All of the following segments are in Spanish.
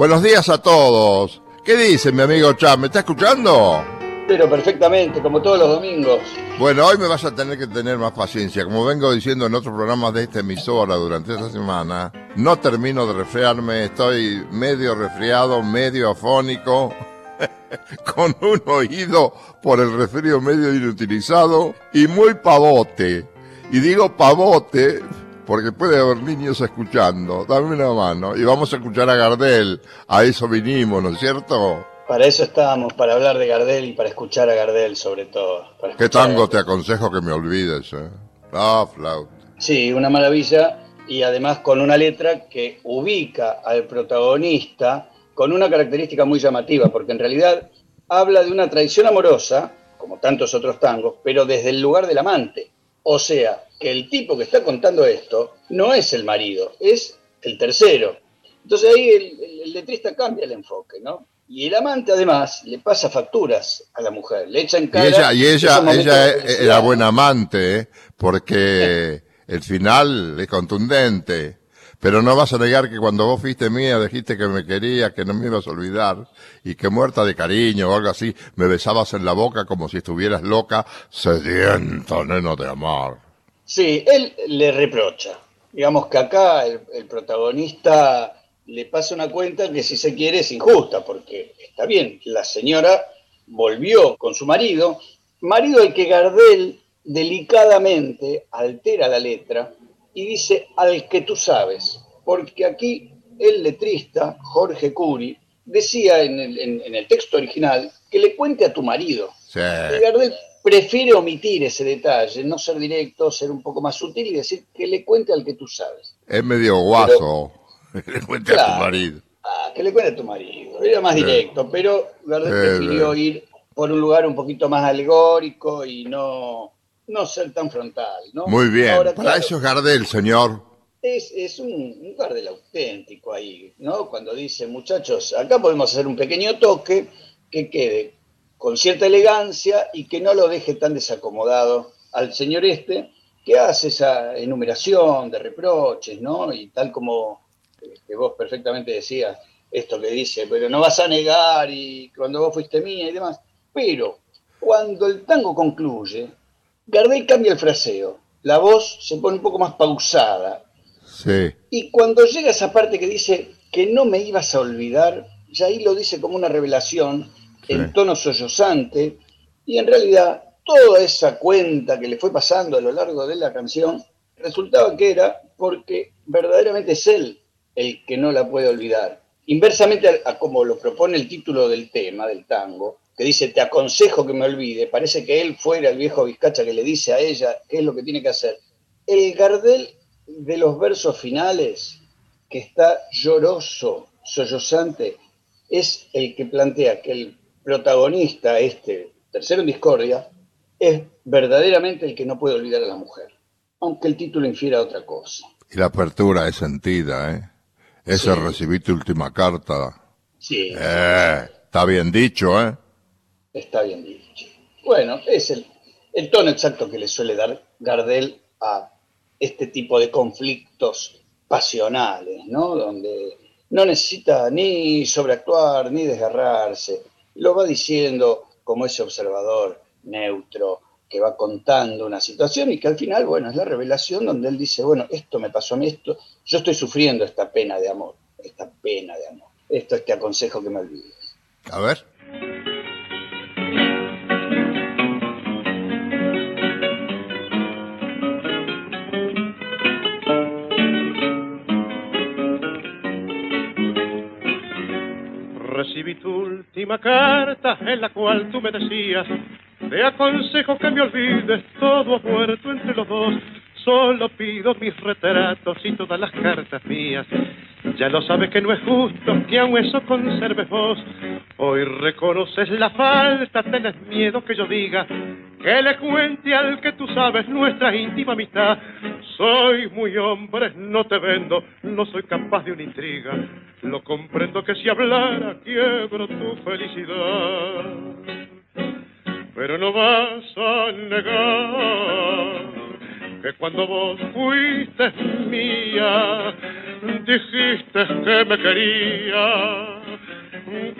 Buenos días a todos. ¿Qué dice mi amigo Cham? ¿Me está escuchando? Pero perfectamente, como todos los domingos. Bueno, hoy me vas a tener que tener más paciencia. Como vengo diciendo en otros programas de esta emisora durante esta semana, no termino de resfriarme, estoy medio resfriado, medio afónico, con un oído por el resfrío medio inutilizado y muy pavote. Y digo pavote porque puede haber niños escuchando. Dame una mano y vamos a escuchar a Gardel. A eso vinimos, ¿no es cierto? Para eso estábamos, para hablar de Gardel y para escuchar a Gardel sobre todo. ¿Qué tango te aconsejo que me olvides? Eh? Ah, flauta. Sí, una maravilla y además con una letra que ubica al protagonista con una característica muy llamativa, porque en realidad habla de una traición amorosa, como tantos otros tangos, pero desde el lugar del amante. O sea, que el tipo que está contando esto no es el marido, es el tercero. Entonces ahí el, letrista cambia el enfoque, ¿no? Y el amante además le pasa facturas a la mujer, le echa en cara. Y ella, y ella, ella era buena amante, ¿eh? porque el final es contundente. Pero no vas a negar que cuando vos fuiste mía dijiste que me querías, que no me ibas a olvidar y que muerta de cariño o algo así me besabas en la boca como si estuvieras loca, sediento, neno de amor. Sí, él le reprocha. Digamos que acá el, protagonista le pasa una cuenta que si se quiere es injusta, porque está bien, la señora volvió con su marido, marido al que Gardel delicadamente altera la letra y dice al que tú sabes, porque aquí el letrista, Jorge Curi, decía en el, texto original que le cuente a tu marido. Y Gardel prefiere omitir ese detalle, no ser directo, ser un poco más sutil y decir que le cuente al que tú sabes. Es medio guaso, que le cuente a tu marido. Ah, que le cuente a tu marido, era más directo, pero Gardel prefirió ir por un lugar un poquito más alegórico y no, no ser tan frontal. ¿no? Muy bien, para eso es Gardel, señor. Es, es un, un, Gardel auténtico ahí, ¿no? Cuando dice, muchachos, acá podemos hacer un pequeño toque que quede con cierta elegancia y que no lo deje tan desacomodado al señor este, que hace esa enumeración de reproches, ¿no? Y tal como este, vos perfectamente decías, esto que dice, pero no vas a negar y cuando vos fuiste mía y demás. Pero cuando el tango concluye, Gardel cambia el fraseo, la voz se pone un poco más pausada. Sí. Y cuando llega esa parte que dice que no me ibas a olvidar, ya ahí lo dice como una revelación en tono sollozante, y en realidad toda esa cuenta que le fue pasando a lo largo de la canción resultaba que era porque verdaderamente es él el que no la puede olvidar. Inversamente a, como lo propone el título del tema, del tango, que dice, te aconsejo que me olvide, parece que él fuera el viejo Vizcacha que le dice a ella qué es lo que tiene que hacer. El Gardel de los versos finales, que está lloroso, sollozante, es el que plantea que el protagonista, este tercero en discordia, es verdaderamente el que no puede olvidar a la mujer, aunque el título infiera otra cosa. Y la apertura es sentida, ¿eh? Ese recibí tu última carta. Sí. Eh, está bien dicho, ¿eh? Está bien dicho. Bueno, es el, el tono exacto que le suele dar Gardel a este tipo de conflictos pasionales, ¿no? Donde no necesita ni sobreactuar ni desgarrarse, lo va diciendo como ese observador neutro que va contando una situación y que al final, bueno, es la revelación donde él dice, bueno, esto me pasó a mí, esto, yo estoy sufriendo esta pena de amor, esta pena de amor. Esto es que aconsejo que me olvides. A ver. Última carta en la cual tú me decías, te aconsejo que me olvides, todo ha muerto entre los dos, solo pido mis retratos y todas las cartas mías. Ya lo sabes que no es justo que aún eso conserves vos. Hoy reconoces la falta, tenés miedo que yo diga que le cuente al que tú sabes nuestra íntima amistad. Soy muy hombre, no te vendo, no soy capaz de una intriga. Lo comprendo que si hablara quiebro tu felicidad. pero no vas a negar que cuando vos fuiste mía, dijiste que me quería,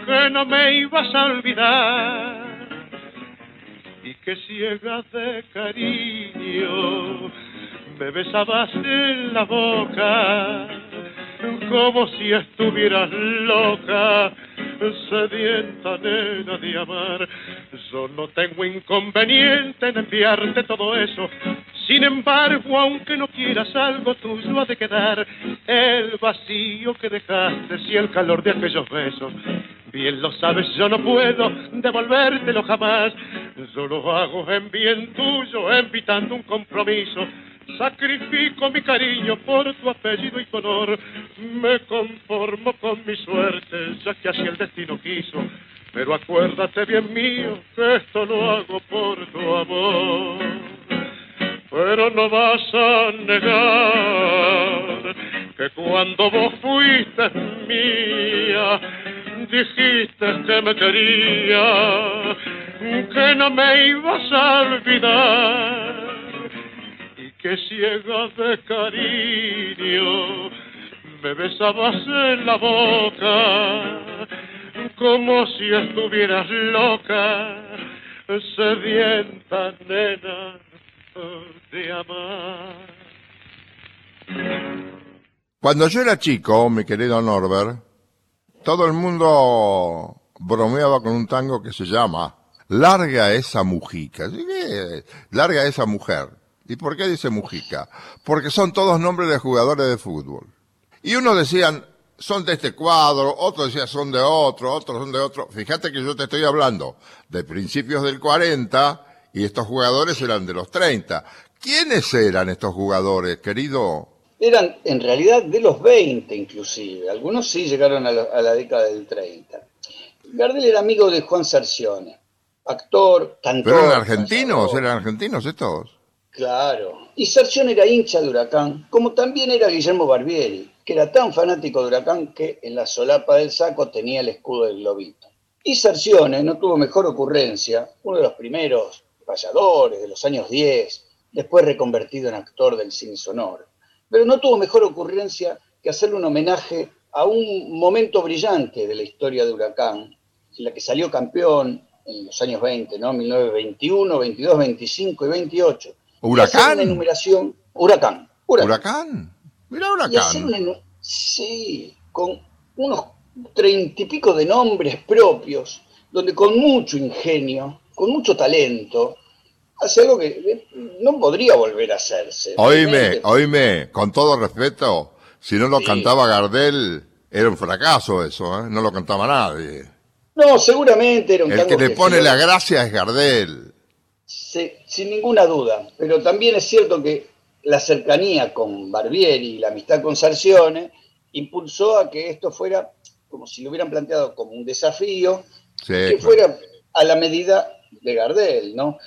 que no me ibas a olvidar y que ciega de cariño me besabas en la boca como si estuvieras loca sedienta nena de amar. Yo no tengo inconveniente en enviarte todo eso. Sin embargo, aunque no quieras algo tuyo ha de quedar el vacío que dejaste y el calor de aquellos besos. Bien lo sabes, yo no puedo devolvértelo jamás. Yo lo hago en bien tuyo, evitando un compromiso Sacrifico mi cariño por tu apellido y tu honor. Me conformo con mi suerte, ya que así el destino quiso. Pero acuérdate bien mío que esto lo hago por tu amor. Pero no vas a negar que cuando vos fuiste mía, dijiste que me quería, que no me ibas a olvidar que ciega de cariño me besabas en la boca como si estuvieras loca, sedienta nena de amar. Cuando yo era chico, mi querido Norbert, todo el mundo bromeaba con un tango que se llama Larga esa mujica. Larga esa mujer. ¿Y por qué dice Mujica? Porque son todos nombres de jugadores de fútbol. Y unos decían, son de este cuadro, otros decían son de otro, otros son de otro. Fíjate que yo te estoy hablando de principios del 40 y estos jugadores eran de los 30. ¿Quiénes eran estos jugadores, querido? Eran en realidad de los 20 inclusive. Algunos sí llegaron a, la década del 30. Gardel era amigo de Juan Sarcione, actor, cantor. ¿Pero eran argentinos? ¿Eran argentinos estos? Claro. Y Sarción era hincha de Huracán, como también era Guillermo Barbieri, que era tan fanático de Huracán que en la solapa del saco tenía el escudo del globito. Y Sarcione no tuvo mejor ocurrencia, uno de los primeros payadores de los años 10, después reconvertido en actor del cine sonoro. Pero no tuvo mejor ocurrencia que hacerle un homenaje a un momento brillante de la historia de Huracán, en la que salió campeón en los años 20, ¿no? 1921, 22, 25 y 28 ¿Huracán? Una enumeración. Huracán. Huracán. Mira Huracán. sí, con unos treinta y pico de nombres propios, donde con mucho ingenio, con mucho talento, hace algo que no podría volver a hacerse. Oíme, oíme, con todo respeto, si no lo cantaba Gardel, era un fracaso eso, ¿eh? no lo cantaba nadie. No, seguramente era un El que le pone la gracia es Gardel sin ninguna duda, pero también es cierto que la cercanía con Barbieri y la amistad con Sarcione impulsó a que esto fuera como si lo hubieran planteado como un desafío, que fuera a la medida de Gardel, ¿no?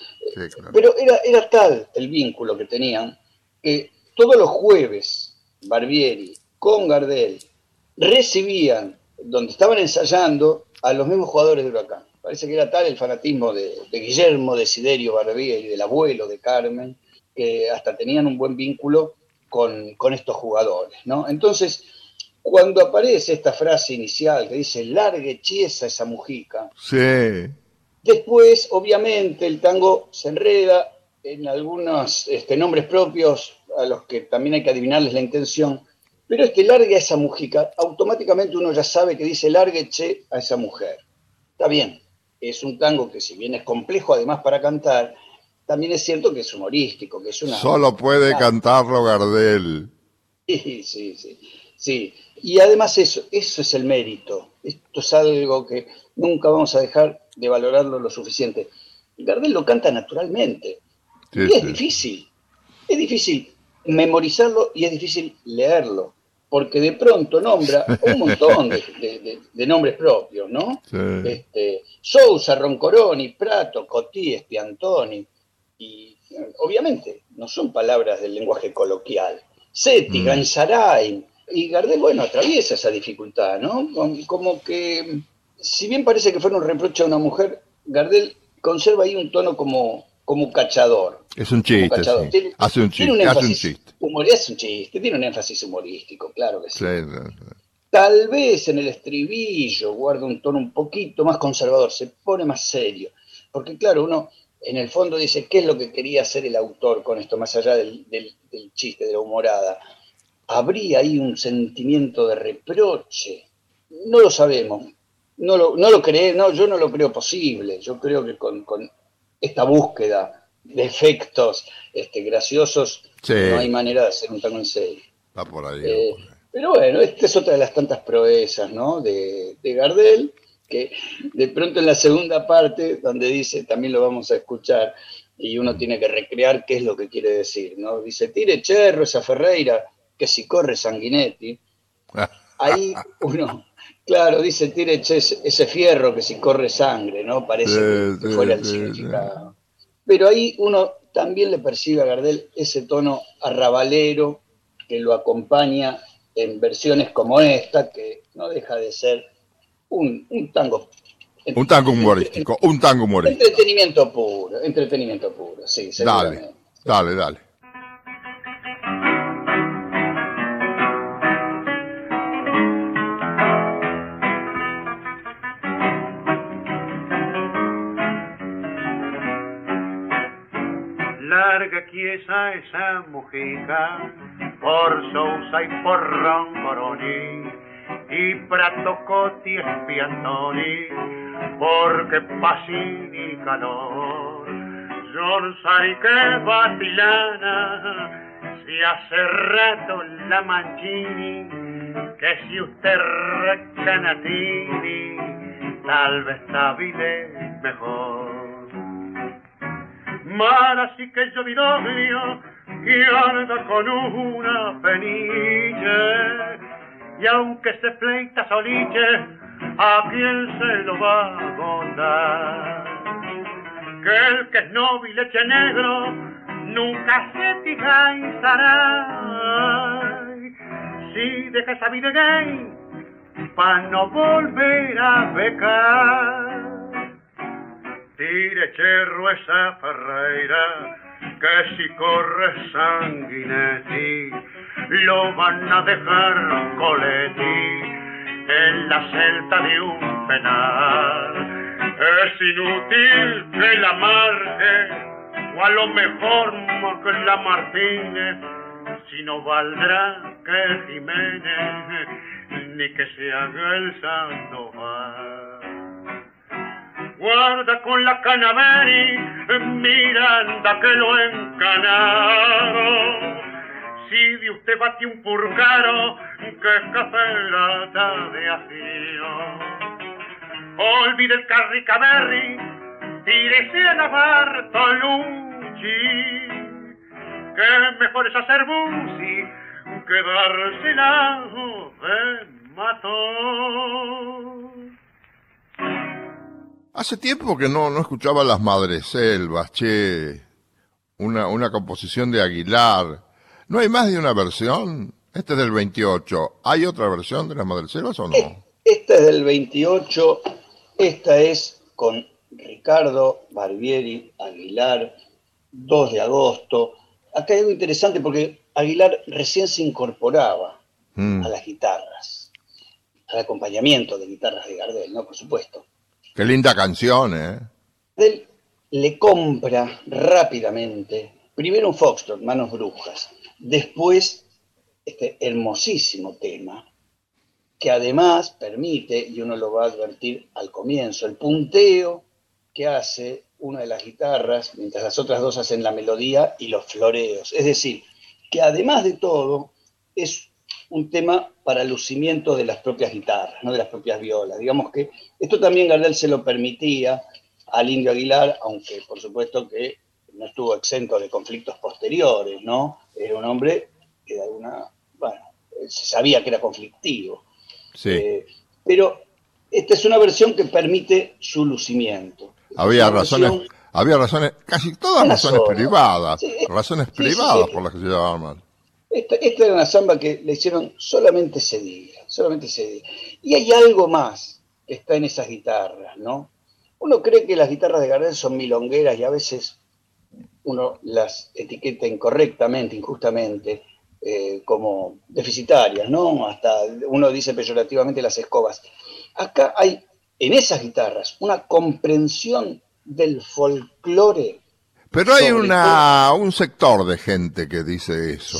Pero era, era tal el vínculo que tenían que todos los jueves Barbieri con Gardel recibían, donde estaban ensayando, a los mismos jugadores de Huracán. Parece que era tal el fanatismo de, Guillermo, de Siderio y del abuelo de Carmen, que hasta tenían un buen vínculo con, estos jugadores, ¿no? Entonces, cuando aparece esta frase inicial que dice, largue chiesa esa mujica, sí. después, obviamente, el tango se enreda en algunos este, nombres propios a los que también hay que adivinarles la intención, pero este largue a esa mujica, automáticamente uno ya sabe que dice largue che a esa mujer. Está bien, es un tango que si bien es complejo además para cantar, también es cierto que es humorístico, que es una... Solo puede cantarlo Gardel. Sí, sí, sí, sí. Y además eso, eso es el mérito. Esto es algo que nunca vamos a dejar de valorarlo lo suficiente. Gardel lo canta naturalmente. y es difícil. Es difícil memorizarlo y es difícil leerlo porque de pronto nombra un montón de, nombres propios, ¿no? Este, Sousa, Roncoroni, Prato, Cotí, Espiantoni, y obviamente no son palabras del lenguaje coloquial. Seti, mm. y Gardel, bueno, atraviesa esa dificultad, ¿no? Como que, si bien parece que fuera un reproche a una mujer, Gardel conserva ahí un tono como, como cachador. Es un chiste. hace un chiste. Tiene un hace un chiste. es un chiste, tiene un énfasis humorístico, claro que sí. Tal vez en el estribillo guarda un tono un poquito más conservador, se pone más serio. Porque claro, uno en el fondo dice, ¿qué es lo que quería hacer el autor con esto, más allá del, chiste, de la humorada? ¿Habría ahí un sentimiento de reproche? No lo sabemos. No lo, no lo cree, no, yo no lo creo posible. Yo creo que con, esta búsqueda de efectos este, graciosos no hay manera de hacer un tango en serio. Va por ahí. Eh, pero bueno, esta es otra de las tantas proezas ¿no? de, de Gardel que de pronto en la segunda parte, donde dice, también lo vamos a escuchar, y uno tiene que recrear qué es lo que quiere decir, ¿no? Dice, tire Cherro esa Ferreira, que si corre Sanguinetti. Ahí uno, claro, dice, tire ese fierro, que si corre sangre, ¿no? Parece que, fuera el significado. Pero ahí uno también le percibe a Gardel ese tono arrabalero que lo acompaña en versiones como esta, que no deja de ser un, un tango. Un tango humorístico, un tango humorístico. Entretenimiento puro, entretenimiento puro, sí, Dale, dale, dale. Quiesa esa mujica por Sousa y por Roncoroni y Pratocoti espiantoni, porque pasini calor. Yorsay que batilana, si hace rato la manchini, que si usted recanatini, tal vez vive mejor. Mal así que yo vidoglio, que anda con una penilla, y aunque se pleita soliche, ¿a quién se lo va a contar? Que el que es leche negro nunca se tigaizará. Si deja esa vida gay, pa' no volver a becar. Tire cherro esa Ferreira, que si corre sanguinetti, lo van a dejar coleti en la celda de un penal. Es inútil que la marque, o a lo mejor que la Martínez, si no valdrá que Jiménez, ni que se haga el Sandoval. Guarda con la canaveri, Miranda que lo encanaron si de usted bate un purcaro que cafelata de afío. Olvide el carricaberri, tírese a la Bartolucci, que mejor es hacer busi que dársela de matón. Hace tiempo que no, no escuchaba las Madres Selvas, che, una, una composición de Aguilar, ¿No hay más de una versión? Este es del 28. ¿Hay otra versión de las Madreselvas o no? Esta es del 28. Esta es con Ricardo Barbieri Aguilar, 2 de agosto. Acá hay algo interesante porque Aguilar recién se incorporaba mm. a las guitarras, al acompañamiento de guitarras de Gardel, ¿no? Por supuesto. Qué linda canción, ¿eh? Él le compra rápidamente, primero un Foxtrot, Manos Brujas, Después, este hermosísimo tema, que además permite, y uno lo va a advertir al comienzo, el punteo que hace una de las guitarras, mientras las otras dos hacen la melodía y los floreos. Es decir, que además de todo, es un tema para lucimiento de las propias guitarras, no de las propias violas. Digamos que esto también Gardel se lo permitía al Indio Aguilar, aunque por supuesto que no estuvo exento de conflictos posteriores, ¿no? Era un hombre que de alguna, bueno, se sabía que era conflictivo. Sí. Eh, pero esta es una versión que permite su lucimiento. Había razones, había razones, casi todas razones privadas, razones privadas por las que se llevaban mal. Esta, esta, era una samba que le hicieron solamente ese día, solamente ese día. Y hay algo más que está en esas guitarras, ¿no? Uno cree que las guitarras de Gardel son milongueras y a veces uno las etiqueta incorrectamente, injustamente, eh, como deficitarias, ¿no? Hasta uno dice peyorativamente las escobas. Acá hay en esas guitarras una comprensión del folclore. Pero hay una, un sector de gente que dice eso.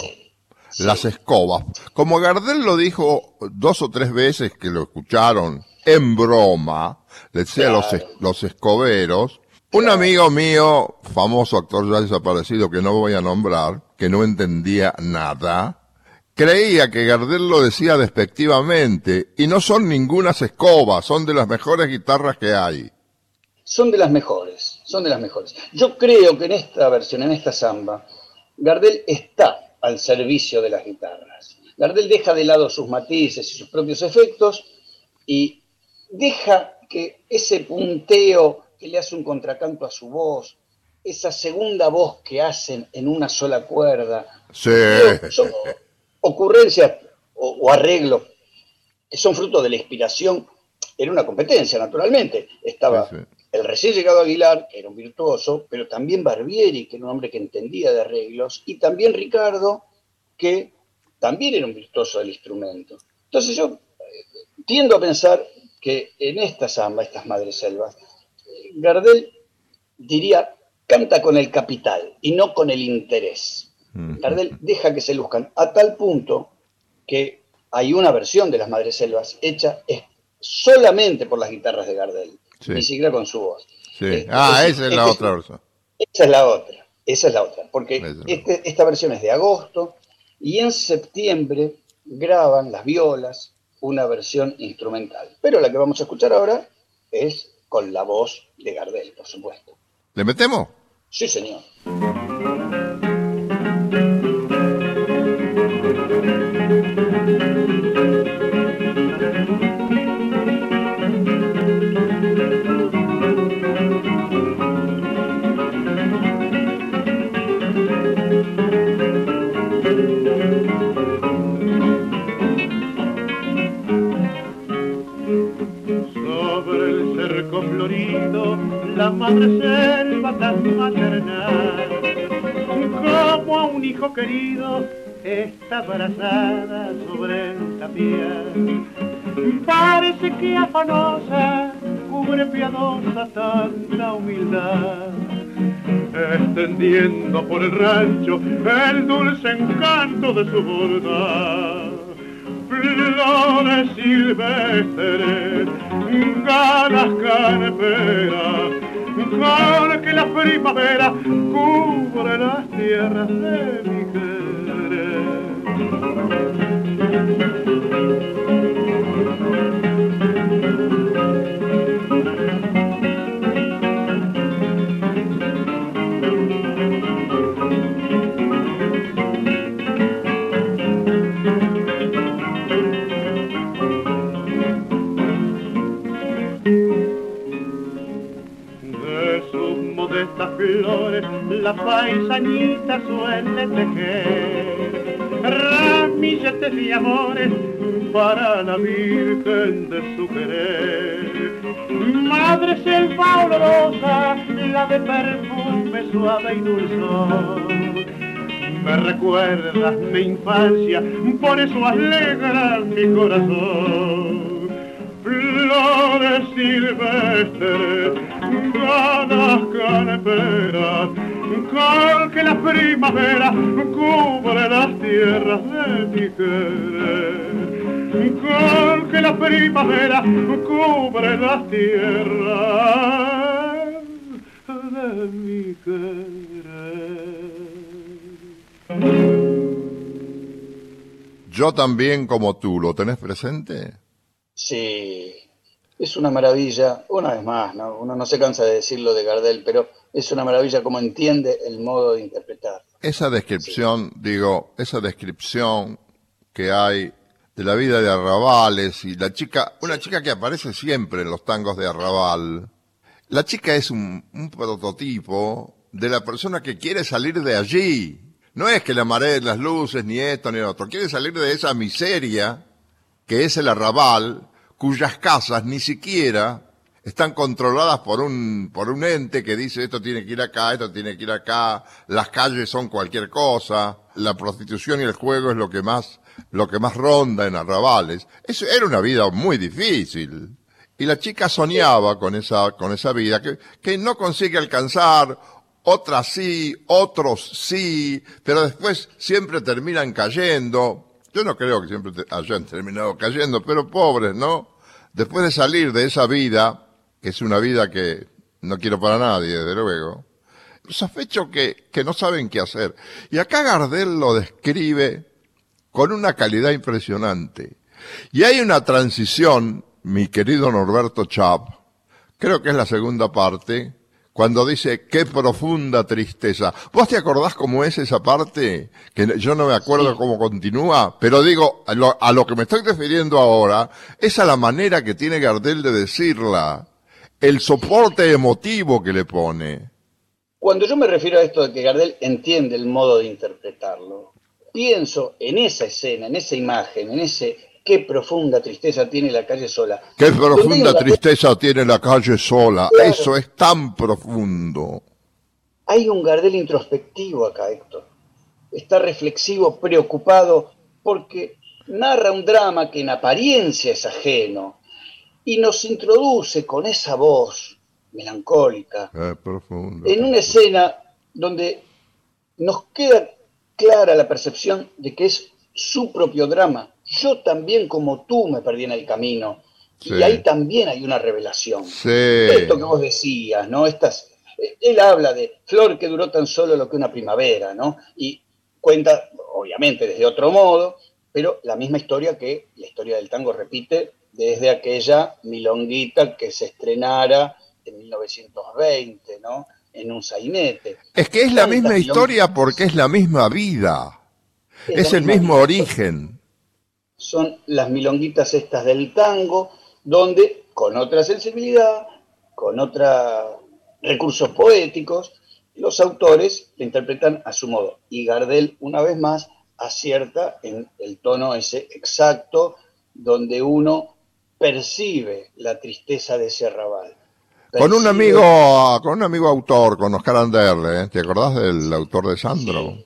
Las escobas. Como Gardel lo dijo dos o tres veces que lo escucharon en broma, le decía los, los escoberos, un amigo mío, famoso actor ya desaparecido que no voy a nombrar, que no entendía nada, creía que Gardel lo decía despectivamente y no son ningunas escobas, son de las mejores guitarras que hay. Son de las mejores, son de las mejores. Yo creo que en esta versión, en esta samba, Gardel está al servicio de las guitarras. Gardel deja de lado sus matices y sus propios efectos y deja que ese punteo que le hace un contracanto a su voz, esa segunda voz que hacen en una sola cuerda, son ocurrencias o, arreglos que son fruto de la inspiración en una competencia, naturalmente. Estaba el recién llegado Aguilar, que era un virtuoso, pero también Barbieri, que era un hombre que entendía de arreglos, y también Ricardo, que también era un virtuoso del instrumento. Entonces yo eh, tiendo a pensar que en esta samba, estas madres selvas, Gardel diría, canta con el capital y no con el interés. Mm. Gardel deja que se luzcan a tal punto que hay una versión de las madres selvas hecha solamente por las guitarras de Gardel, ni siquiera con su voz. Eh, ah, esa es la otra versión. Esa es la otra, esa es la otra, porque este, esta versión es de agosto y en septiembre graban las violas, una versión instrumental. Pero la que vamos a escuchar ahora es con la voz de Gardel, por supuesto. ¿Le metemos? Sí, señor. Madre selva tan maternal, como a un hijo querido está abrazada sobre el tapial. Parece que afanosa cubre piadosa tanta humildad, extendiendo por el rancho el dulce encanto de su bondad flores silvestres, ganas caneperas, con que la primavera cubre las tierras de mi querer. La paisanita suele tejer ramilletes y amores para la Virgen de su querer. Madre selva olorosa, la de perfume suave y dulzón. Me recuerdas mi infancia, por eso alegra mi corazón flores silvestres, ganas caneperas, con que la primavera cubre las tierras de mi querer. Con que la primavera cubre las tierras de mi querer. Yo también como tú, ¿lo tenés presente? Sí, es una maravilla, una vez más, ¿no? uno no se cansa de decirlo de Gardel, pero es una maravilla como entiende el modo de interpretar. Esa descripción, digo, esa descripción que hay de la vida de Arrabales y la chica, una chica que aparece siempre en los tangos de Arrabal. La chica es un, un prototipo de la persona que quiere salir de allí. No es que le mareen las luces, ni esto, ni otro. Quiere salir de esa miseria que es el arrabal, cuyas casas ni siquiera están controladas por un, por un ente que dice esto tiene que ir acá, esto tiene que ir acá, las calles son cualquier cosa, la prostitución y el juego es lo que más, lo que más ronda en arrabales. Eso era una vida muy difícil. Y la chica soñaba con esa, con esa vida que, que no consigue alcanzar, otras sí, otros sí, pero después siempre terminan cayendo. Yo no creo que siempre hayan terminado cayendo, pero pobres, ¿no? Después de salir de esa vida, que es una vida que no quiero para nadie, desde luego, sospecho que, que no saben qué hacer. Y acá Gardel lo describe con una calidad impresionante. Y hay una transición mi querido Norberto Chap, creo que es la segunda parte, cuando dice qué profunda tristeza. ¿Vos te acordás cómo es esa parte? Que yo no me acuerdo cómo continúa, pero digo, a lo, a lo, que me estoy refiriendo ahora es a la manera que tiene Gardel de decirla, el soporte emotivo que le pone. Cuando yo me refiero a esto de que Gardel entiende el modo de interpretarlo, pienso en esa escena, en esa imagen, en ese qué profunda tristeza tiene la calle sola. Qué profunda tristeza tiene la calle sola. Eso es tan profundo. Hay un Gardel introspectivo acá, Héctor. Está reflexivo, preocupado, porque narra un drama que en apariencia es ajeno y nos introduce con esa voz melancólica en una escena donde nos queda clara la percepción de que es su propio drama yo también como tú me perdí en el camino. Y ahí también hay una revelación. Esto que vos decías, ¿no? Estas, eh, él habla de flor que duró tan solo lo que una primavera, ¿no? Y cuenta, obviamente, desde otro modo, pero la misma historia que la historia del tango repite desde aquella milonguita que se estrenara en 1920, ¿no? En un sainete. Es que es la misma historia porque es la misma vida. Es, el mismo origen son las milonguitas estas del tango, donde con otra sensibilidad, con otros recursos poéticos, los autores la interpretan a su modo. Y Gardel, una vez más, acierta en el tono ese exacto donde uno percibe la tristeza de ese arrabal. Con un amigo, con un amigo autor, con Oscar Anderle, ¿eh? ¿te acordás del autor de Sandro?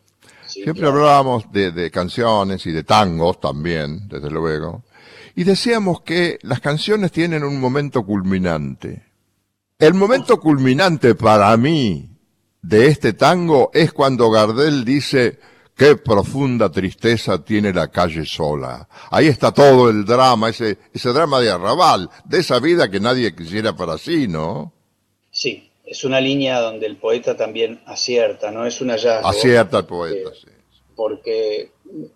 Siempre hablábamos de, canciones y de tangos también, desde luego. Y decíamos que las canciones tienen un momento culminante. El momento culminante para mí de este tango es cuando Gardel dice, qué profunda tristeza tiene la calle sola. Ahí está todo el drama, ese, ese drama de arrabal, de esa vida que nadie quisiera para sí, ¿no? Sí, es una línea donde el poeta también acierta, ¿no? Es una ya Acierta el poeta, sí. Porque,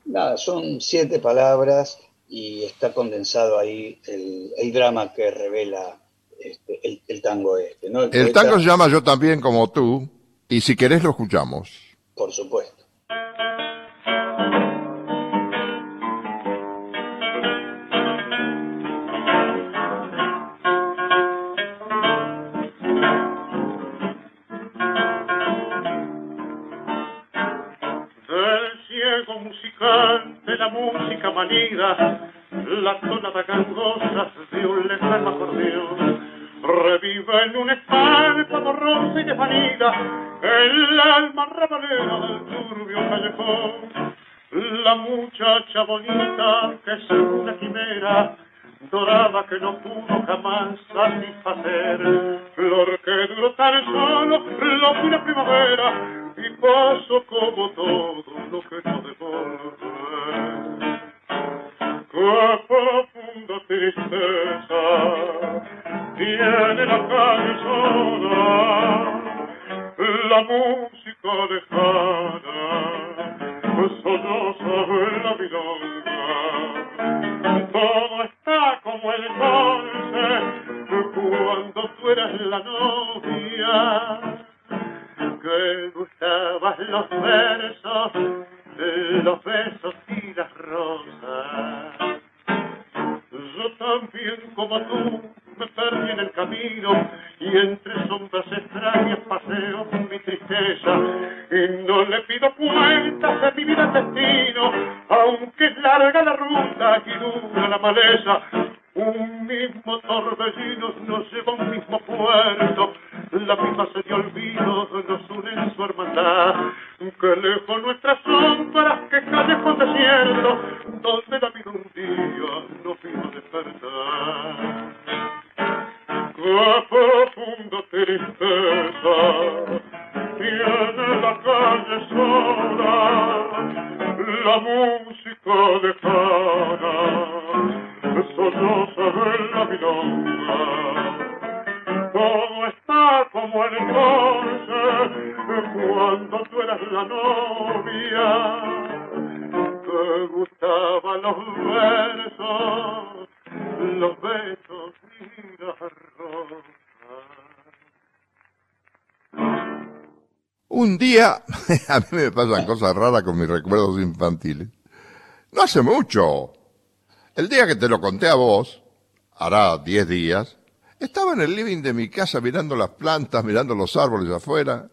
nada, son siete palabras y está condensado ahí el, drama que revela este, el, tango este. ¿no? el tango se llama Yo también como tú, y si querés lo escuchamos. Por supuesto. Música manida, la tonada gangosa de un lejano acordeón. Revive en un esparpa borrosa y desvanida el alma rabalera del turbio callejón. La muchacha bonita que es una quimera, dorada que no pudo jamás satisfacer. Flor que duró tan solo lo que primavera y pasó como todo lo que no sed de olvido nos une en su hermandad. Que lejos nuestras a mí me pasan cosas raras con mis recuerdos infantiles. No hace mucho, el día que te lo conté a vos, hará diez días, estaba en el living de mi casa mirando las plantas, mirando los árboles afuera,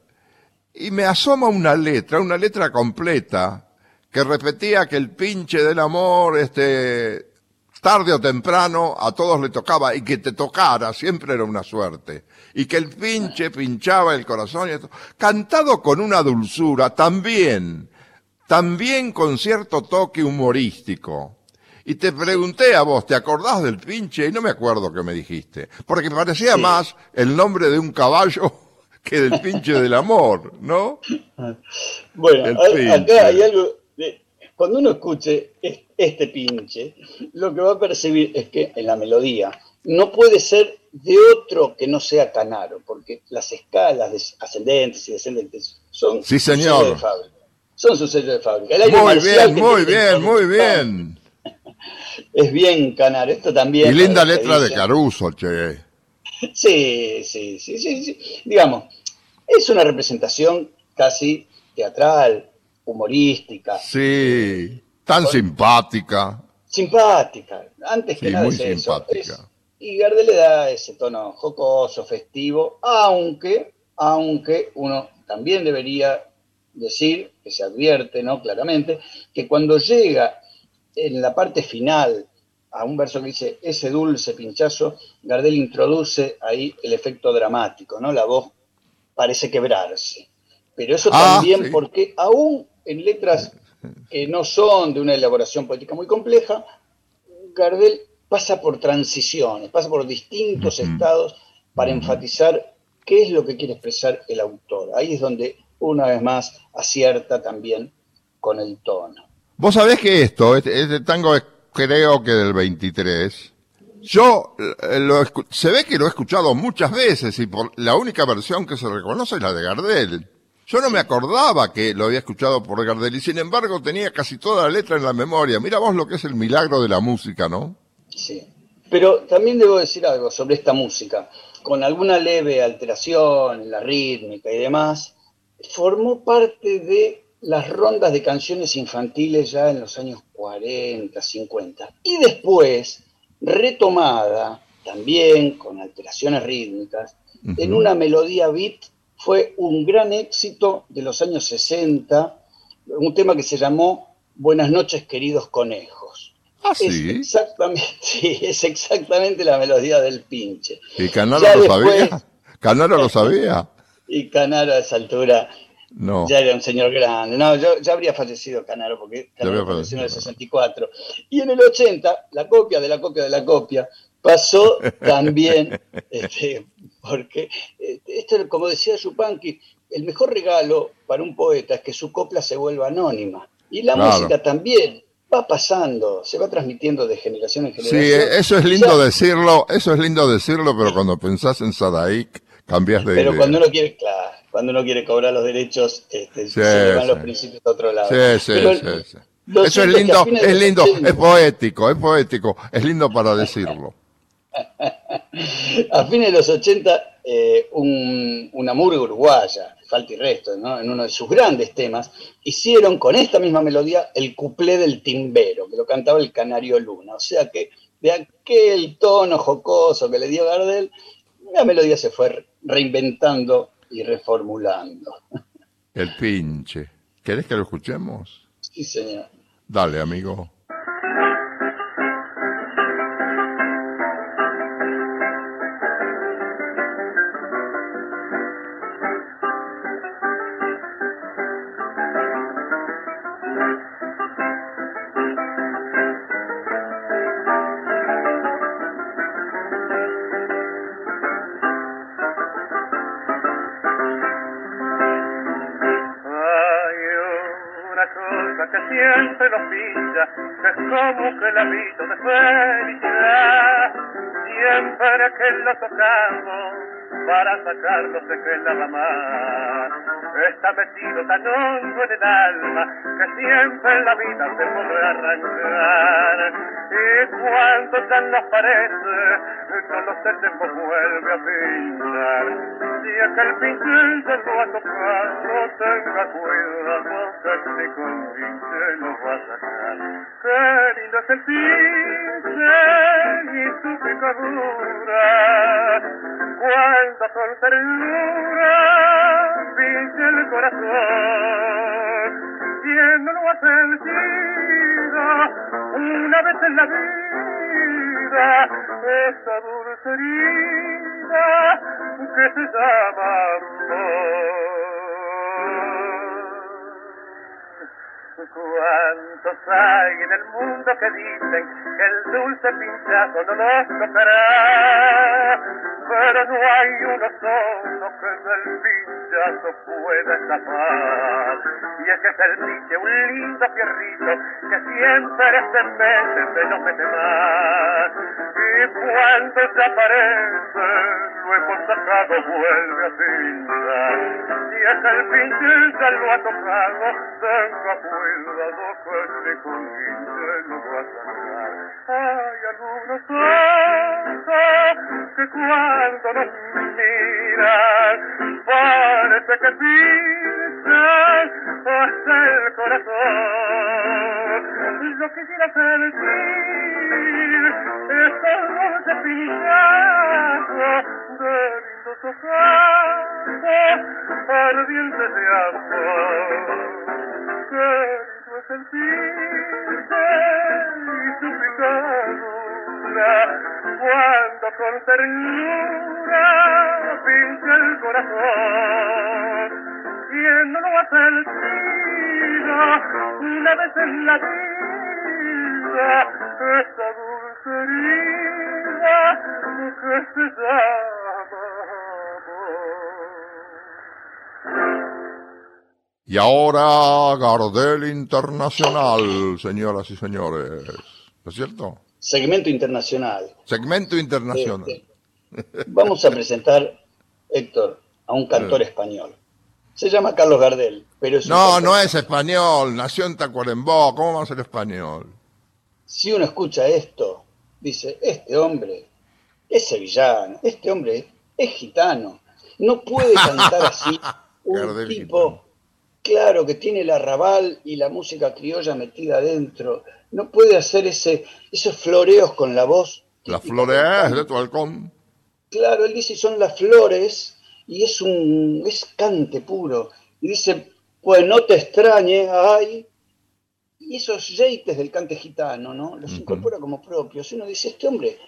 y me asoma una letra, una letra completa, que repetía que el pinche del amor, este, tarde o temprano a todos le tocaba, y que te tocara siempre era una suerte, y que el pinche pinchaba el corazón, y esto, cantado con una dulzura, también, también con cierto toque humorístico. Y te pregunté a vos, ¿te acordás del pinche? Y no me acuerdo qué me dijiste. Porque parecía más el nombre de un caballo que del pinche del amor, ¿no? Bueno, acá hay algo. cuando uno escuche este pinche, lo que va a percibir es que en la melodía no puede ser de otro que no sea Canaro, porque las escalas ascendentes y descendentes son sí, señor. de fábrica. Son su sello de fábrica. muy bien, muy bien, muy bien es bien canar. Esto también. Y linda letra de Caruso, che. Sí, sí, sí, sí, Digamos, es una representación casi teatral, humorística. Sí, tan simpática. Simpática, antes que nada muy simpática. Y Gardel le da ese tono jocoso, festivo, aunque, aunque uno también debería decir, que se advierte, ¿no? Claramente, que cuando llega en la parte final, a un verso que dice, ese dulce pinchazo, Gardel introduce ahí el efecto dramático, ¿no? La voz parece quebrarse. Pero eso ah, también porque aún en letras que no son de una elaboración poética muy compleja, Gardel pasa por transiciones, pasa por distintos estados para enfatizar qué es lo que quiere expresar el autor. Ahí es donde una vez más acierta también con el tono. Vos sabés que esto, este, este, tango es creo que del 23. Yo lo se ve que lo he escuchado muchas veces y por la única versión que se reconoce es la de Gardel. Yo no me acordaba que lo había escuchado por Gardel y sin embargo tenía casi toda la letra en la memoria. Mira vos lo que es el milagro de la música, ¿no? Sí. Pero también debo decir algo sobre esta música. Con alguna leve alteración en la rítmica y demás, formó parte de las rondas de canciones infantiles ya en los años 40, 50. Y después, retomada también con alteraciones rítmicas, en una melodía beat, fue un gran éxito de los años 60, un tema que se llamó Buenas noches queridos conejos. Ah, es exactamente, sí, es exactamente la melodía del pinche. ¿Y Canaro lo sabía? ¿Canaro lo sabía? Y Canaro a esa altura no. Ya era un señor grande. No, yo, ya habría fallecido Canaro, porque Canaro falleció en el 64. Y en el 80, la copia de la copia de la copia pasó también, este, porque este, esto, como decía Yupanqui, el mejor regalo para un poeta es que su copla se vuelva anónima. Y la música también va pasando, se va transmitiendo de generación en generación. Sí, eso es lindo decirlo, eso es lindo decirlo, pero cuando pensás en Sadaik, cambias de Pero cuando uno quiere, claro, cuando uno quiere cobrar los derechos, este, se llevan los principios a otro lado. Sí, sí, sí, Eso es lindo, es lindo, es poético, es poético, es lindo para decirlo. a fines de los 80, eh, un, una murga uruguaya, falta y resto, ¿no? en uno de sus grandes temas, hicieron con esta misma melodía el cuplé del timbero, que lo cantaba el Canario Luna. O sea que de aquel tono jocoso que le dio Gardel, la melodía se fue reinventando y reformulando. El pinche. ¿Querés que lo escuchemos? Sí, señor. Dale, amigo. Es como que el hábito de felicidad, siempre que lo tocamos, para sacarlo se queda la más. Está metido tan hondo en el alma, que siempre en la vida se puede arrancar. Y cuando ya nos parece, no lo sé, tiempo vuelve a pintar. Si aquel pincel ya lo ha tocado, tenga cuidado que ni con pincel lo va a sacar. Qué lindo es el pincel y su picadura, cuando con ternura pince el corazón. ¿Quién no lo ha sentido una vez en la vida? Esa dulce herida que se llama ¿Cuántos hay en el mundo que dicen que el dulce pinchazo no los tocará? Pero no hay uno solo que del pinchazo pueda escapar. Y es que es el pinche un lindo fierrito que siempre se mete de no mete más. Y cuando se aparece, luego sacado vuelve a pinchar. Y es el pinche ya lo ha tocado, tenga cuidado que ni con pinche lo va a sacar. Hay algunos ojos que cuando nos miran, parece que pisan hasta el corazón. Yo quisiera sentir estos dulces pinchazos de lindos ojos ardientes de amor. Qué lindo es el y su picadura cuando con ternura pincha el corazón. ¿Quién no lo ha sentido una vez en la vida? Esa dulce herida que se llama Y ahora Gardel Internacional, señoras y señores. ¿No es cierto? Segmento internacional. Segmento internacional. Este, vamos a presentar, Héctor, a un cantor español. Se llama Carlos Gardel, pero es No, cantor- no es español, nació en Tacuarembó, ¿cómo va a ser español? Si uno escucha esto, dice, este hombre es sevillano, este hombre es gitano. No puede cantar así un Gardel tipo, claro, que tiene el arrabal y la música criolla metida adentro. No puede hacer ese, esos floreos con la voz. La típica flores de tu halcón. Claro, él dice son las flores y es un es cante puro. Y dice, pues no te extrañe, ay. Y esos jeites del cante gitano, ¿no? Los incorpora como propios. Y uno dice, este hombre,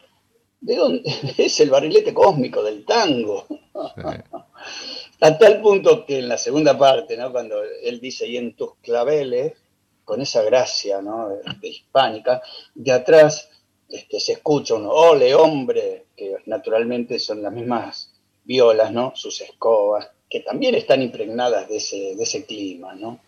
¿de dónde? Es el barrilete cósmico del tango. Sí. A tal punto que en la segunda parte, ¿no? Cuando él dice, y en tus claveles, con esa gracia, ¿no? De, de hispánica, de atrás este, se escucha un ole, hombre, que naturalmente son las mismas violas, ¿no? Sus escobas, que también están impregnadas de ese, de ese clima, ¿no?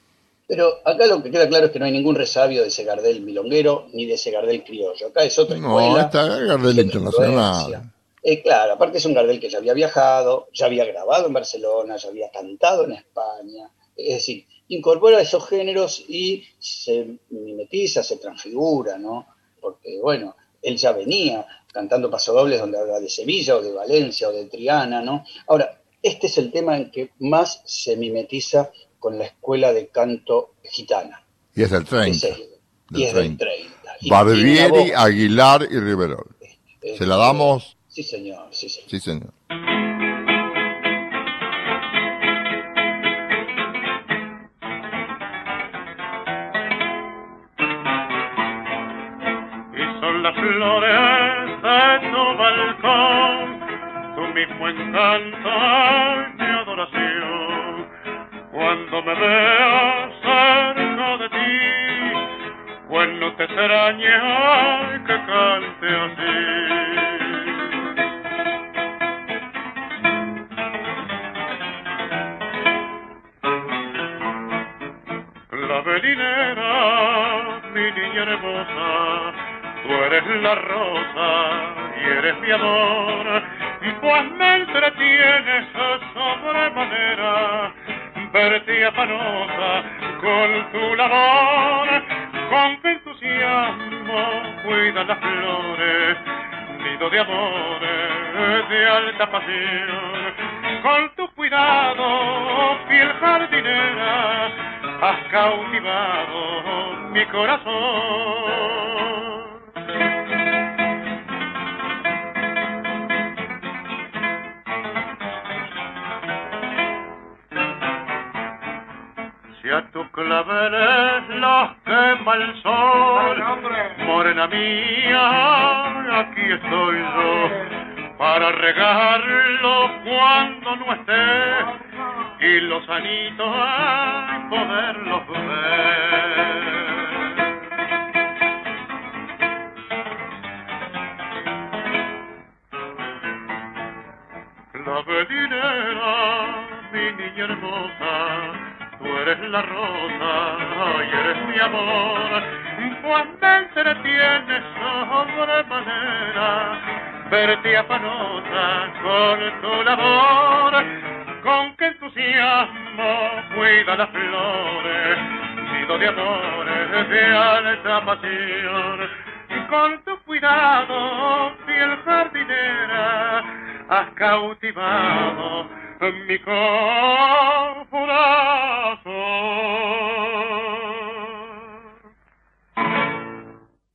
Pero acá lo que queda claro es que no hay ningún resabio de ese Gardel milonguero ni de ese Gardel criollo. Acá es otra No, escuela. esta es Gardel Internacional. Eh, claro, aparte es un Gardel que ya había viajado, ya había grabado en Barcelona, ya había cantado en España. Es decir, incorpora esos géneros y se mimetiza, se transfigura, ¿no? Porque, bueno, él ya venía cantando pasodobles donde habla de Sevilla o de Valencia o de Triana, ¿no? Ahora, este es el tema en que más se mimetiza con la escuela de canto gitana. Y es del Es 30. el- del y es del 30. 30. Y tiene una Barbieri, voz, Aguilar y Riverol. eh, ¿Se la damos? Sí, señor, sí, señor. Sí, señor. y son las flores de tu balcón, tu mismo encanto y adoración. Cuando me veas cerca de ti, pues no te extrañe que cante así. clavelinera, mi niña hermosa, tú eres la rosa y eres mi amor, pues me entretienes sobremanera, verte afanosa con tu labor, con qué entusiasmo cuida las flores, nido de amores de alta pasión, con tu cuidado, fiel jardinera, has cautivado mi corazón. Si a tus claveles los quema el sol, morena mía, aquí estoy yo para regarlo cuando no esté y los anitos ay, poderlos ver. La bedinera, mi niña hermosa, tú eres la rosa y eres mi amor, pues me entretienes sobremanera, verte afanosa con tu labor, con qué entusiasmo cuida las flores, nido de amores de alta pasión, con tu cuidado, fiel jardinera, has cautivado mi corazón.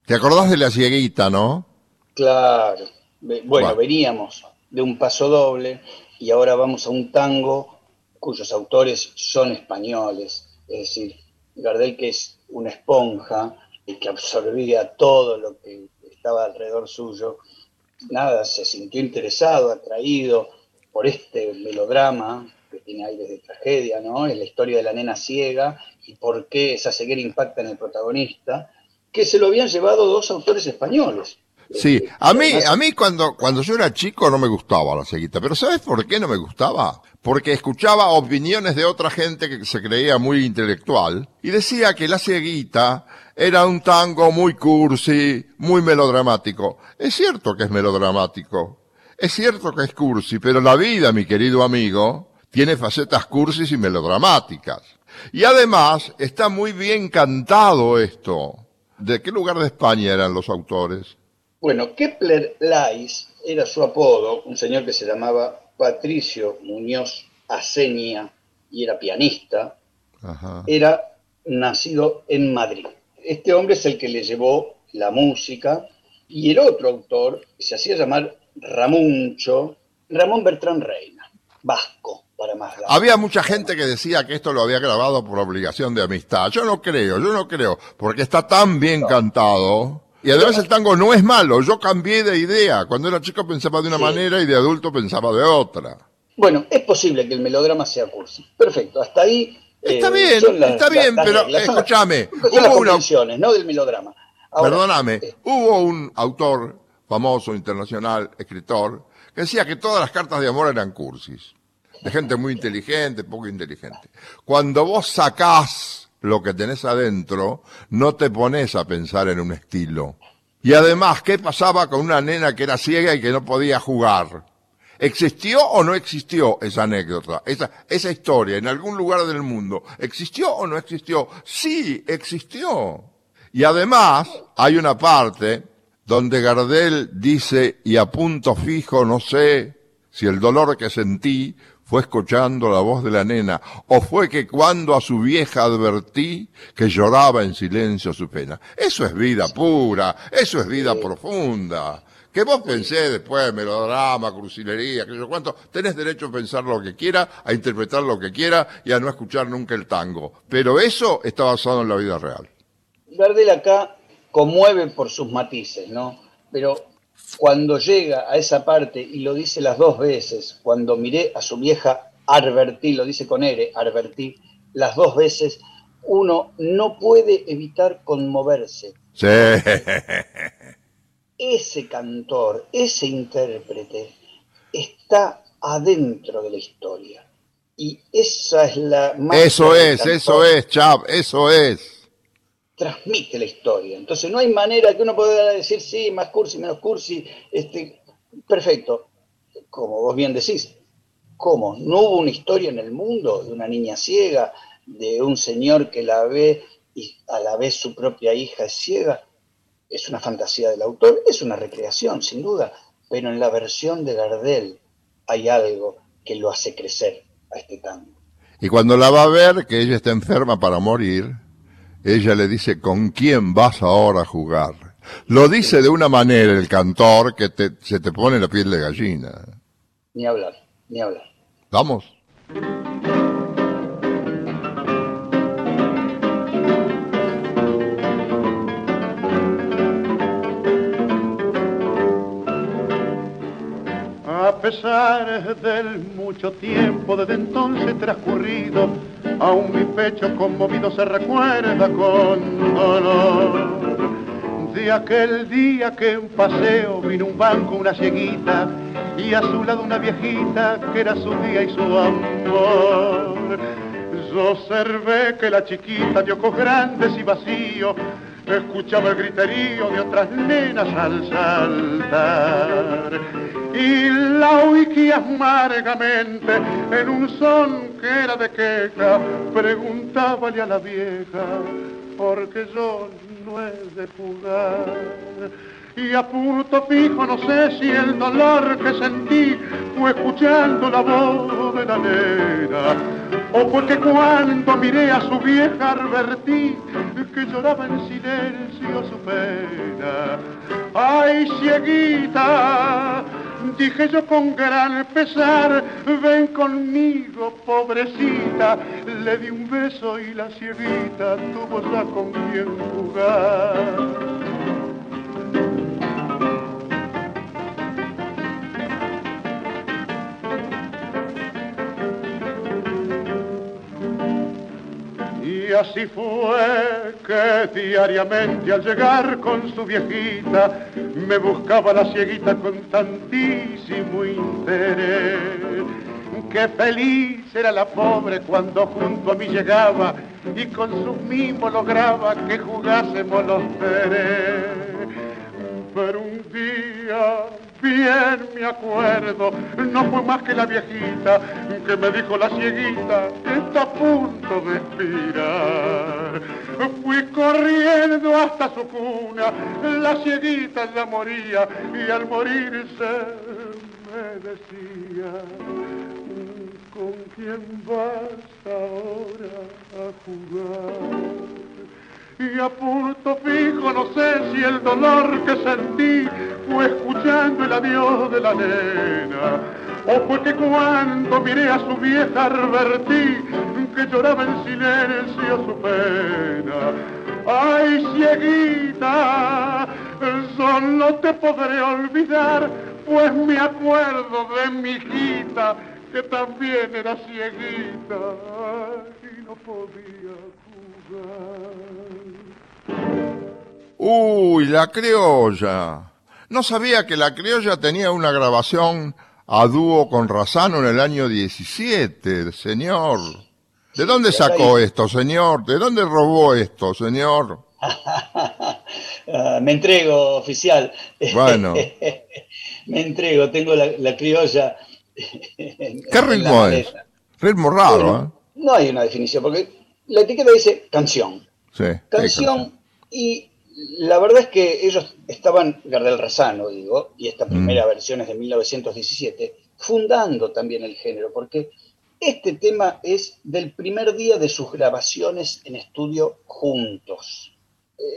¿Te acordás de la cieguita, no? Claro. Bueno. veníamos de un paso doble y ahora vamos a un tango cuyos autores son españoles. Es decir, Gardel que es una esponja y que absorbía todo lo que estaba alrededor suyo. Nada, se sintió interesado, atraído por este melodrama que tiene aires de tragedia, ¿no? Es la historia de la nena ciega y por qué esa ceguera impacta en el protagonista, que se lo habían llevado dos autores españoles. Sí, Eh, a mí, a mí cuando, cuando yo era chico no me gustaba la ceguita, pero ¿sabes por qué no me gustaba? Porque escuchaba opiniones de otra gente que se creía muy intelectual y decía que la ceguita era un tango muy cursi, muy melodramático. Es cierto que es melodramático, es cierto que es cursi, pero la vida, mi querido amigo, tiene facetas cursis y melodramáticas. Y además está muy bien cantado esto. ¿De qué lugar de España eran los autores? Bueno, Kepler Lais era su apodo, un señor que se llamaba Patricio Muñoz Aceña y era pianista, Ajá. era nacido en Madrid. Este hombre es el que le llevó la música y el otro autor, se hacía llamar Ramuncho, Ramón Bertrán Reina, vasco, para más. Había mucha gente que decía que esto lo había grabado por obligación de amistad. Yo no creo, yo no creo, porque está tan bien cantado. Y además el tango no es malo, yo cambié de idea. Cuando era chico pensaba de una Sí. manera y de adulto pensaba de otra. Bueno, es posible que el melodrama sea cursi. Perfecto, hasta ahí. Está eh, bien, son las- está las- bien, las pero escúchame, las hubo una- no del melodrama. Ahora, Perdóname, eh, hubo un autor famoso, internacional, escritor, que decía que todas las cartas de amor eran cursis. De gente muy inteligente, poco inteligente. Cuando vos sacás lo que tenés adentro, no te pones a pensar en un estilo. Y además, ¿qué pasaba con una nena que era ciega y que no podía jugar? ¿Existió o no existió esa anécdota, esa, esa historia en algún lugar del mundo? ¿Existió o no existió? Sí, existió. Y además hay una parte donde Gardel dice, y a punto fijo no sé si el dolor que sentí fue escuchando la voz de la nena, o fue que cuando a su vieja advertí que lloraba en silencio su pena. Eso es vida pura, eso es vida profunda. Que vos pensé después, melodrama, crucilería, que yo cuánto, tenés derecho a pensar lo que quiera, a interpretar lo que quiera y a no escuchar nunca el tango. Pero eso está basado en la vida real. Gardel acá conmueve por sus matices, ¿no? Pero cuando llega a esa parte y lo dice las dos veces, cuando miré a su vieja Arbertí, lo dice con R, Arbertí, las dos veces, uno no puede evitar conmoverse. Sí. Ese cantor, ese intérprete, está adentro de la historia. Y esa es la Eso es, eso es, Chap, eso es. Transmite la historia. Entonces no hay manera que uno pueda decir, sí, más cursi, menos cursi. Este, perfecto. Como vos bien decís, ¿cómo? ¿No hubo una historia en el mundo de una niña ciega, de un señor que la ve y a la vez su propia hija es ciega? Es una fantasía del autor, es una recreación, sin duda, pero en la versión de Gardel hay algo que lo hace crecer a este tango. Y cuando la va a ver, que ella está enferma para morir, ella le dice, ¿con quién vas ahora a jugar? Lo dice de una manera el cantor que se te pone la piel de gallina. Ni hablar, ni hablar. Vamos. Pesar del mucho tiempo desde entonces transcurrido, aún mi pecho conmovido se recuerda con dolor. De aquel día que en paseo vino un banco, una cieguita, y a su lado una viejita que era su día y su amor. Yo observé que la chiquita de ojos grandes y vacíos escuchaba el griterío de otras nenas al saltar y la oí amargamente en un son que era de queja, preguntábale a la vieja, porque yo no he de jugar. Y a punto fijo no sé si el dolor que sentí fue escuchando la voz de la nena, o porque cuando miré a su vieja advertí que lloraba en silencio su pena. ¡Ay, cieguita! Dije yo con gran pesar, ven conmigo, pobrecita. Le di un beso y la cieguita tuvo ya con quien jugar. Y así fue que diariamente al llegar con su viejita me buscaba la cieguita con tantísimo interés. Qué feliz era la pobre cuando junto a mí llegaba y con sus mimos lograba que jugásemos los tres. Pero un día bien me acuerdo, no fue más que la viejita que me dijo la cieguita, está a punto de expirar. Fui corriendo hasta su cuna, la cieguita ya moría y al morirse me decía, ¿con quién vas ahora a jugar? y a punto fijo no sé si el dolor que sentí fue escuchando el adiós de la nena o fue que cuando miré a su vieja advertí que lloraba en silencio su pena. Ay, cieguita, solo te podré olvidar, pues me acuerdo de mi hijita que también era cieguita y no podía Uy, la criolla. No sabía que la criolla tenía una grabación a dúo con Razano en el año 17, señor. ¿De dónde sacó esto, señor? ¿De dónde robó esto, señor? Me entrego, oficial. Bueno. me entrego, tengo la, criolla. ¿Qué ritmo es? Ritmo raro, ¿eh? No hay una definición, porque la etiqueta dice canción. Sí, canción y la verdad es que ellos estaban, Gardel Razano, digo, y esta primera mm. versión es de 1917, fundando también el género, porque este tema es del primer día de sus grabaciones en estudio juntos.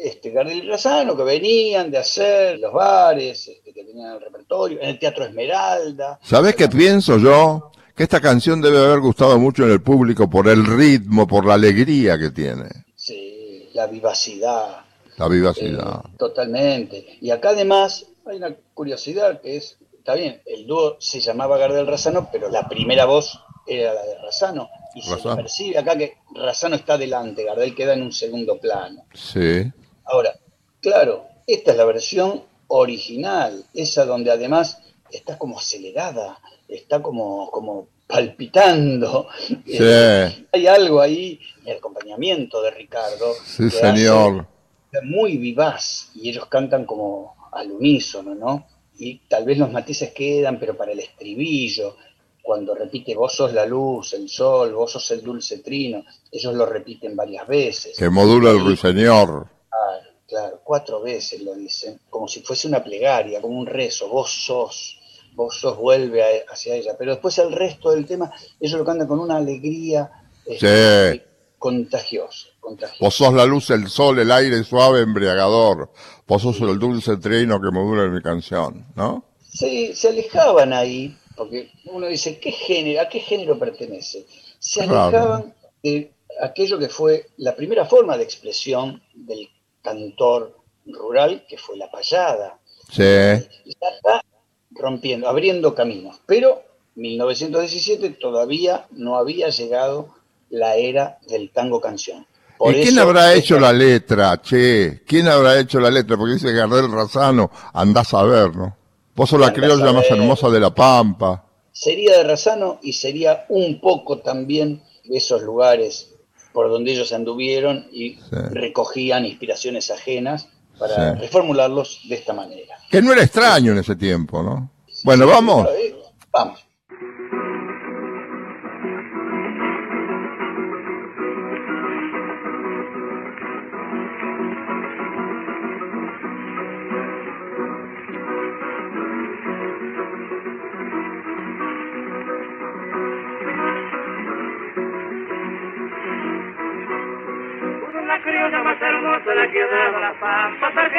Este, Gardel y Razano, que venían de hacer los bares, este, que tenían el repertorio, en el Teatro Esmeralda. ¿Sabes qué pienso yo? Que esta canción debe haber gustado mucho en el público por el ritmo, por la alegría que tiene. Sí, la vivacidad la vivacidad. Eh, totalmente. Y acá además hay una curiosidad que es, está bien, el dúo se llamaba Gardel Razano, pero la primera voz era la de Razano. Y se percibe acá que Razano está delante, Gardel queda en un segundo plano. Sí. Ahora, claro, esta es la versión original, esa donde además está como acelerada, está como, como palpitando. Eh, hay algo ahí, el acompañamiento de Ricardo. Sí, señor. Muy vivaz y ellos cantan como al unísono, ¿no? Y tal vez los matices quedan, pero para el estribillo, cuando repite vos sos la luz, el sol, vos sos el dulce trino, ellos lo repiten varias veces. Que modula el ruiseñor. Claro, claro, cuatro veces lo dicen, como si fuese una plegaria, como un rezo, vos sos, vos sos, vuelve hacia ella. Pero después el resto del tema, ellos lo cantan con una alegría este, contagiosa, Vos sos la luz, el sol, el aire suave, embriagador. Vos sos el dulce trino que modula mi canción, ¿no? Sí, se alejaban ahí porque uno dice, ¿qué género, ¿a qué género pertenece? Se alejaban de aquello que fue la primera forma de expresión del cantor rural, que fue la payada. Sí. Ya está rompiendo, abriendo caminos. Pero 1917 todavía no había llegado la era del tango canción. ¿Y quién habrá hecho la letra, che? ¿Quién habrá hecho la letra? Porque dice Gardel Razano, andás a ver, ¿no? Vos sos la criolla más hermosa de la Pampa. Sería de Razano y sería un poco también de esos lugares por donde ellos anduvieron y recogían inspiraciones ajenas para reformularlos de esta manera. Que no era extraño en ese tiempo, ¿no? bueno, vamos. Vamos.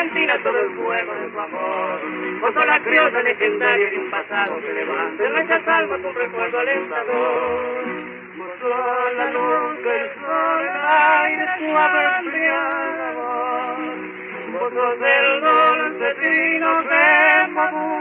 Pampas argentinas todo el fuego de su amor. Vos la criolla legendaria de un pasado que levanta en nuestras almas un recuerdo alentador. Vos la luz del sol, aire suave embriagador. Vos sos el dulce trino que madura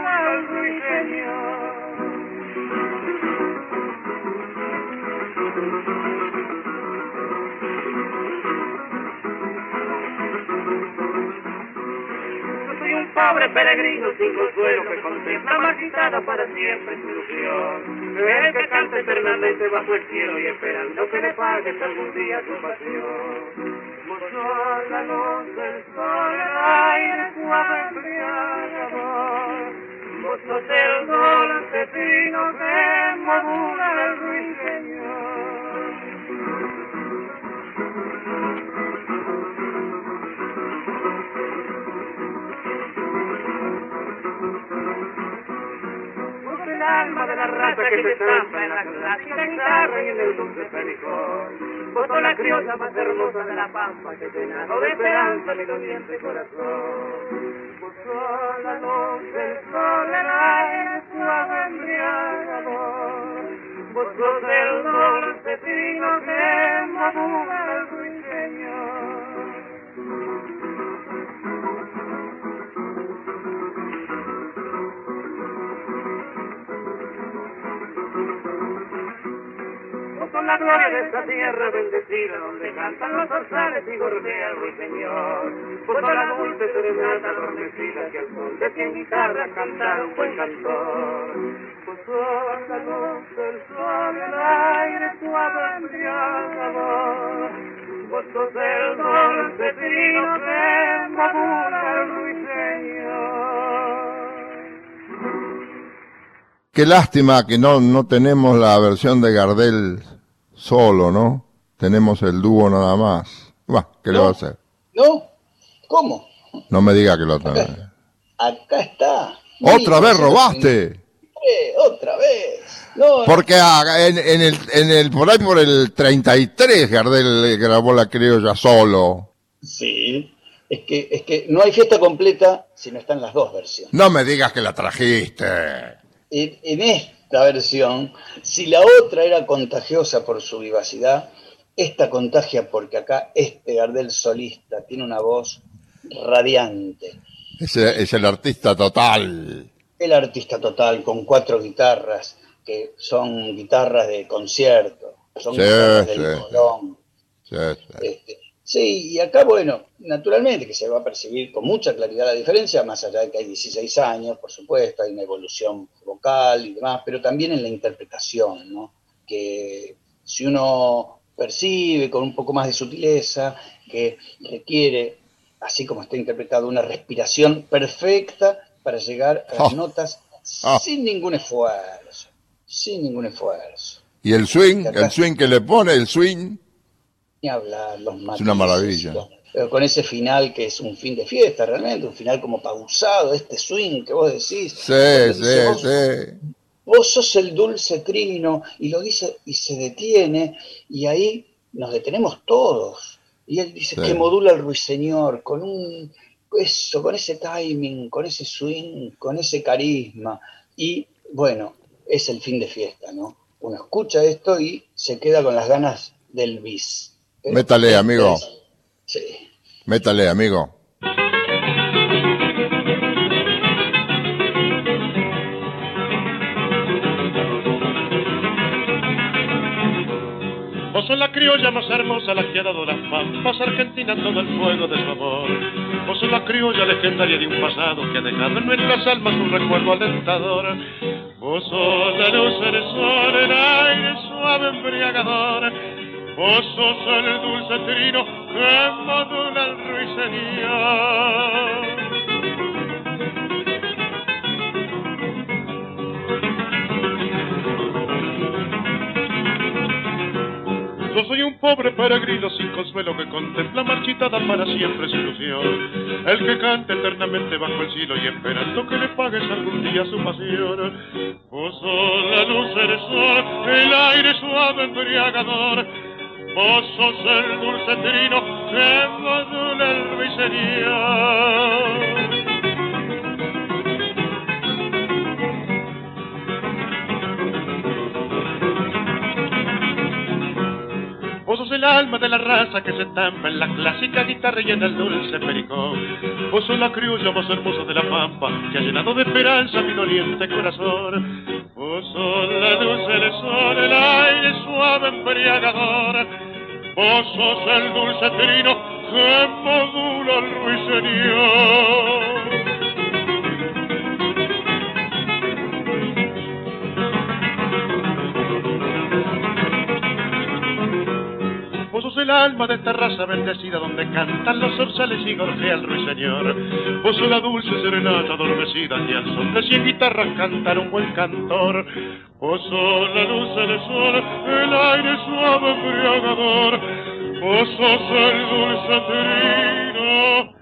pobre peregrino sin consuelo que contempla marchitada para siempre su ilusión. El que canta eternamente bajo el cielo y esperando que le pagues algún día tu pasión. Sos la luz del sol, el aire suave embriagador. Vos sos el dulce fino que modula el ruiseñor. De la raza que se estampa en la clásica guitarra y en el dulce pericón. Vos la criolla más hermosa de la pampa que llenado de esperanza mi doliente corazón. Sos la luz del sol, el aire suave embriagador. Vos sos el dulce fino que madura con la gloria de esta tierra bendecida, donde cantan los orzales y gorjea el ruiseñor. Por la dulce serenata adormecida, que al sol de cien guitarras cantar un buen cantor. Pues son la luz del sol, el aire suave embriagador. Vos sos el dulce trino que madura el ruiseñor. Qué lástima que no, no tenemos la versión de Gardel solo, ¿no? Tenemos el dúo nada más. ¿qué le va a hacer? No, ¿cómo? No me diga que lo tenés. Acá, está. ¿Otra vez robaste? otra vez. No, Porque en, en, el, en el, por ahí por el 33 Gardel grabó la criolla solo. Sí, es que, es que no hay fiesta completa si no están las dos versiones. No me digas que la trajiste. En, en la versión, si la otra era contagiosa por su vivacidad, esta contagia porque acá este Gardel solista tiene una voz radiante. Es, es el artista total. El artista total, con cuatro guitarras, que son guitarras de concierto, son guitarras del Colón. Este, Sí, y acá, bueno, naturalmente que se va a percibir con mucha claridad la diferencia, más allá de que hay 16 años, por supuesto, hay una evolución vocal y demás, pero también en la interpretación, ¿no? que si uno percibe con un poco más de sutileza, que requiere, así como está interpretado, una respiración perfecta para llegar a las Oh. notas Oh. sin ningún esfuerzo, sin ningún esfuerzo. Y el swing, el swing que le pone, el swing. Ni hablar, los matices, una maravilla. pero con ese final que es un fin de fiesta realmente, un final como pausado, este swing que vos decís. Sí, sí, dice, vos, sí. vos sos el dulce trino, y lo dice y se detiene, y ahí nos detenemos todos. Y él dice Sí. que modula el ruiseñor con un eso, con ese timing, con ese swing, con ese carisma. Y bueno, es el fin de fiesta, ¿no? Uno escucha esto y se queda con las ganas del bis. Eh, Métale, amigo. Sí. Métale, amigo. Vos sos la criolla más hermosa, la que ha dado las pampas argentinas todo el fuego de su amor. Vos sos la criolla legendaria de un pasado que ha dejado en nuestras almas un recuerdo alentador. Vos sos la luz, el sol, el aire suave embriagador. Vos sos el dulce trino que modula el ruiseñor. Yo soy un pobre peregrino sin consuelo que contempla marchitada para siempre su ilusión. El que canta eternamente bajo el cielo y esperando que le pagues algún día su pasión. Vos sos la luz, el sol, el aire suave embriagador. Vos sos el dulce trino que modula el ruiseñor. Vos sos el alma de la raza que se estampa en la clásica guitarra y en el dulce pericón. Vos sos la criolla más hermosa de la pampa que ha llenado de esperanza mi doliente corazón. La luz, el sol, el aire suave embriagador. Vos sos el dulce trino que modula el ruiseñor. Alma de esta raza bendecida donde cantan los zorzales y gorjea el ruiseñor. Vos sos la dulce serenata adormecida que al son de cien guitarras cantar un buen cantor. Vos sos la luz del sol, el aire suave embriagador. Vos sos el dulce trino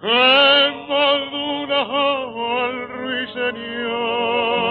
que madura al ruiseñor.